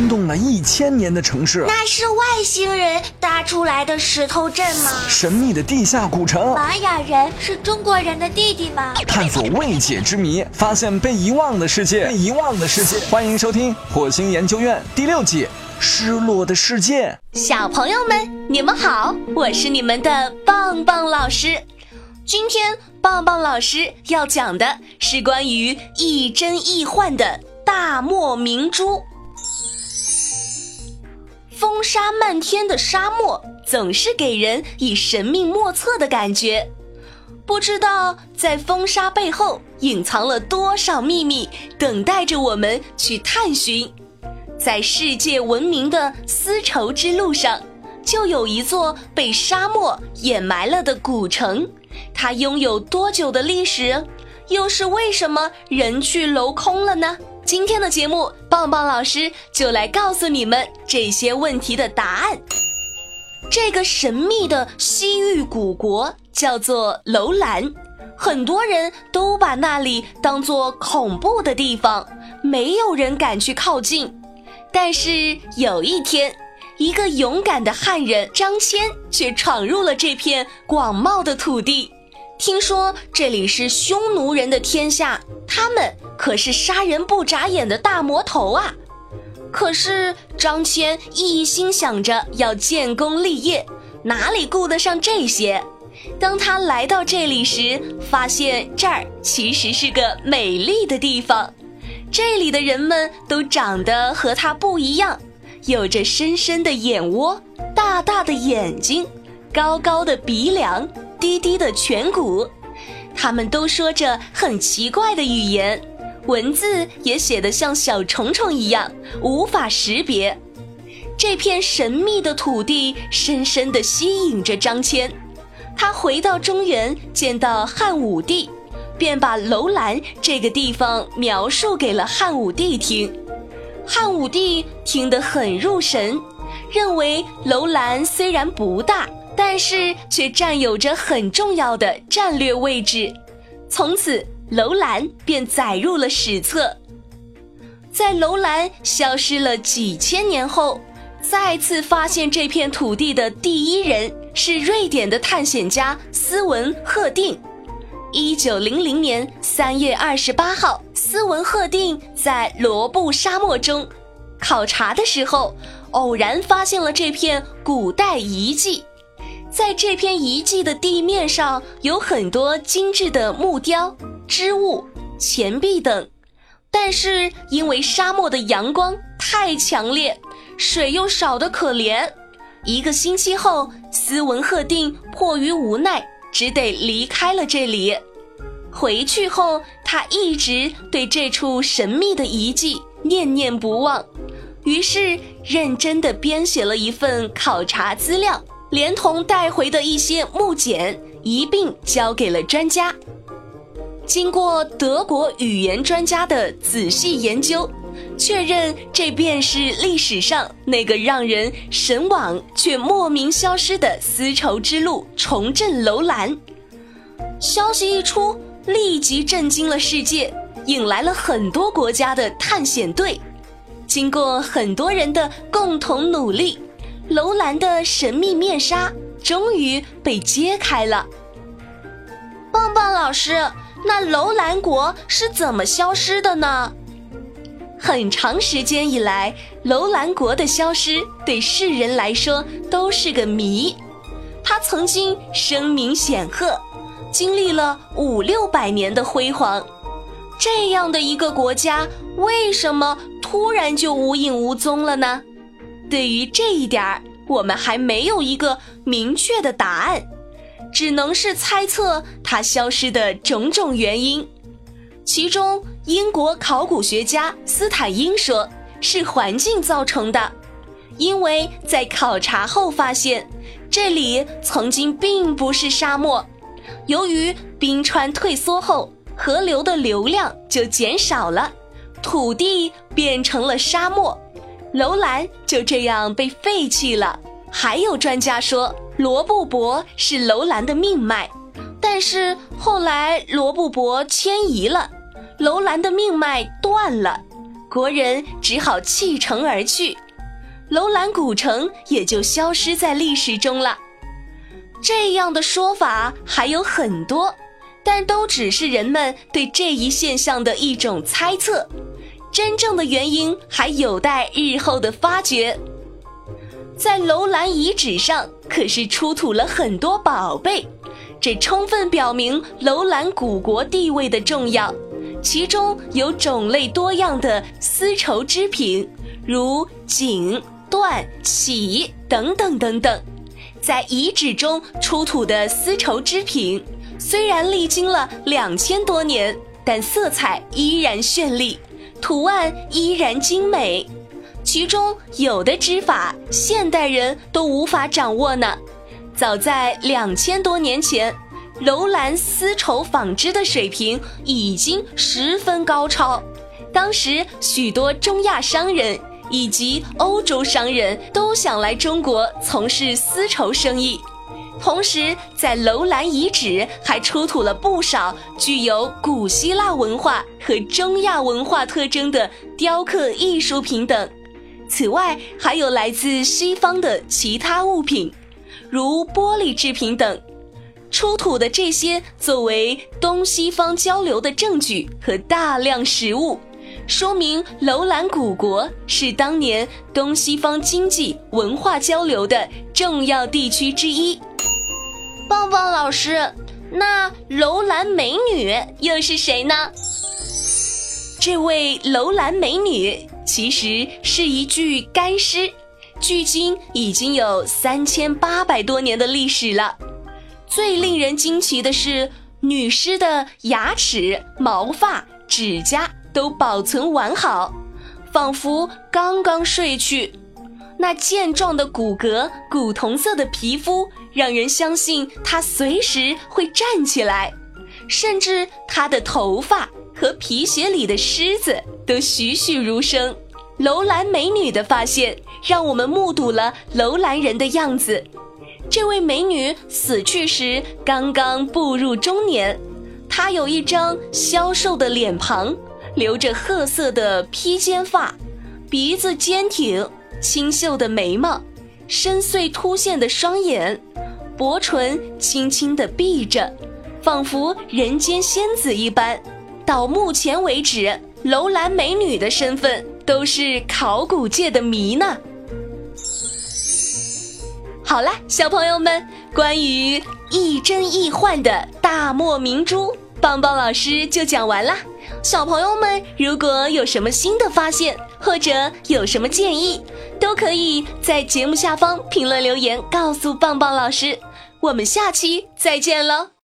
惊动了一千年的城市。那是外星人搭出来的石头镇吗？神秘的地下古城。玛雅人是中国人的弟弟吗？探索未解之谜，发现被遗忘的世界。被遗忘的世界，欢迎收听《火星研究院》第六季《失落的世界》。小朋友们，你们好，我是你们的棒棒老师。今天棒棒老师要讲的是关于亦真亦幻的大漠明珠。沙漫天的沙漠总是给人以神秘莫测的感觉，不知道在风沙背后隐藏了多少秘密，等待着我们去探寻。在世界闻名的丝绸之路上，就有一座被沙漠掩埋了的古城。它拥有多久的历史？又是为什么人去楼空了呢？今天的节目，棒棒老师就来告诉你们这些问题的答案。这个神秘的西域古国叫做楼兰，很多人都把那里当做恐怖的地方，没有人敢去靠近。但是有一天，一个勇敢的汉人张骞却闯入了这片广袤的土地。听说这里是匈奴人的天下，他们可是杀人不眨眼的大魔头啊！可是张骞一心想着要建功立业，哪里顾得上这些？当他来到这里时，发现这儿其实是个美丽的地方，这里的人们都长得和他不一样，有着深深的眼窝，大大的眼睛，高高的鼻梁。低低的颧骨，他们都说着很奇怪的语言，文字也写得像小虫虫一样，无法识别。这片神秘的土地深深地吸引着张骞。他回到中原，见到汉武帝，便把楼兰这个地方描述给了汉武帝听。汉武帝听得很入神，认为楼兰虽然不大。但是却占有着很重要的战略位置，从此楼兰便载入了史册。在楼兰消失了几千年后，再次发现这片土地的第一人是瑞典的探险家斯文赫定。一九零零年三月二十八号，斯文赫定在罗布沙漠中考察的时候，偶然发现了这片古代遗迹。在这片遗迹的地面上有很多精致的木雕、织物、钱币等，但是因为沙漠的阳光太强烈，水又少得可怜。一个星期后，斯文赫定迫于无奈，只得离开了这里。回去后，他一直对这处神秘的遗迹念念不忘，于是认真地编写了一份考察资料。连同带回的一些木简一并交给了专家。经过德国语言专家的仔细研究，确认这便是历史上那个让人神往却莫名消失的丝绸之路重振楼兰。消息一出，立即震惊了世界，引来了很多国家的探险队。经过很多人的共同努力。楼兰的神秘面纱终于被揭开了。棒棒老师，那楼兰国是怎么消失的呢？很长时间以来，楼兰国的消失对世人来说都是个谜。它曾经声名显赫，经历了五六百年的辉煌。这样的一个国家，为什么突然就无影无踪了呢？对于这一点儿，我们还没有一个明确的答案，只能是猜测它消失的种种原因。其中，英国考古学家斯坦因说是环境造成的，因为在考察后发现，这里曾经并不是沙漠，由于冰川退缩后，河流的流量就减少了，土地变成了沙漠。楼兰就这样被废弃了。还有专家说，罗布泊是楼兰的命脉，但是后来罗布泊迁移了，楼兰的命脉断了。国人只好弃城而去，楼兰古城也就消失在历史中了。这样的说法还有很多，但都只是人们对这一现象的一种猜测，真正的原因还有待日后的发掘。在楼兰遗址上可是出土了很多宝贝，这充分表明楼兰古国地位的重要。其中有种类多样的丝绸织品，如锦、缎、绮等等等等。在遗址中出土的丝绸织品，虽然历经了两千多年，但色彩依然绚丽，图案依然精美。其中有的织法，现代人都无法掌握呢。早在两千多年前，楼兰丝绸纺织的水平已经十分高超。当时许多中亚商人以及欧洲商人都想来中国从事丝绸生意。同时，在楼兰遗址还出土了不少具有古希腊文化和中亚文化特征的雕刻艺术品等。此外，还有来自西方的其他物品，如玻璃制品等。出土的这些作为东西方交流的证据和大量实物，说明楼兰古国是当年东西方经济文化交流的重要地区之一。棒棒老师，那楼兰美女又是谁呢？这位楼兰美女。其实是一具干尸，距今已经有三千八百多年的历史了。最令人惊奇的是，女尸的牙齿、毛发、指甲都保存完好，仿佛刚刚睡去。那健壮的骨骼、古铜色的皮肤，让人相信她随时会站起来，甚至她的头发。和皮鞋里的虱子都栩栩如生，楼兰美女的发现让我们目睹了楼兰人的样子。这位美女死去时刚刚步入中年，她有一张消瘦的脸庞，留着褐色的披肩发，鼻子坚挺，清秀的眉毛，深邃凸现的双眼，薄唇轻轻地闭着，仿佛人间仙子一般。到目前为止，楼兰美女的身份都是考古界的谜呢。好了，小朋友们，关于亦真亦幻的大漠明珠，棒棒老师就讲完啦。小朋友们，如果有什么新的发现，或者有什么建议，都可以在节目下方评论留言告诉棒棒老师。我们下期再见喽！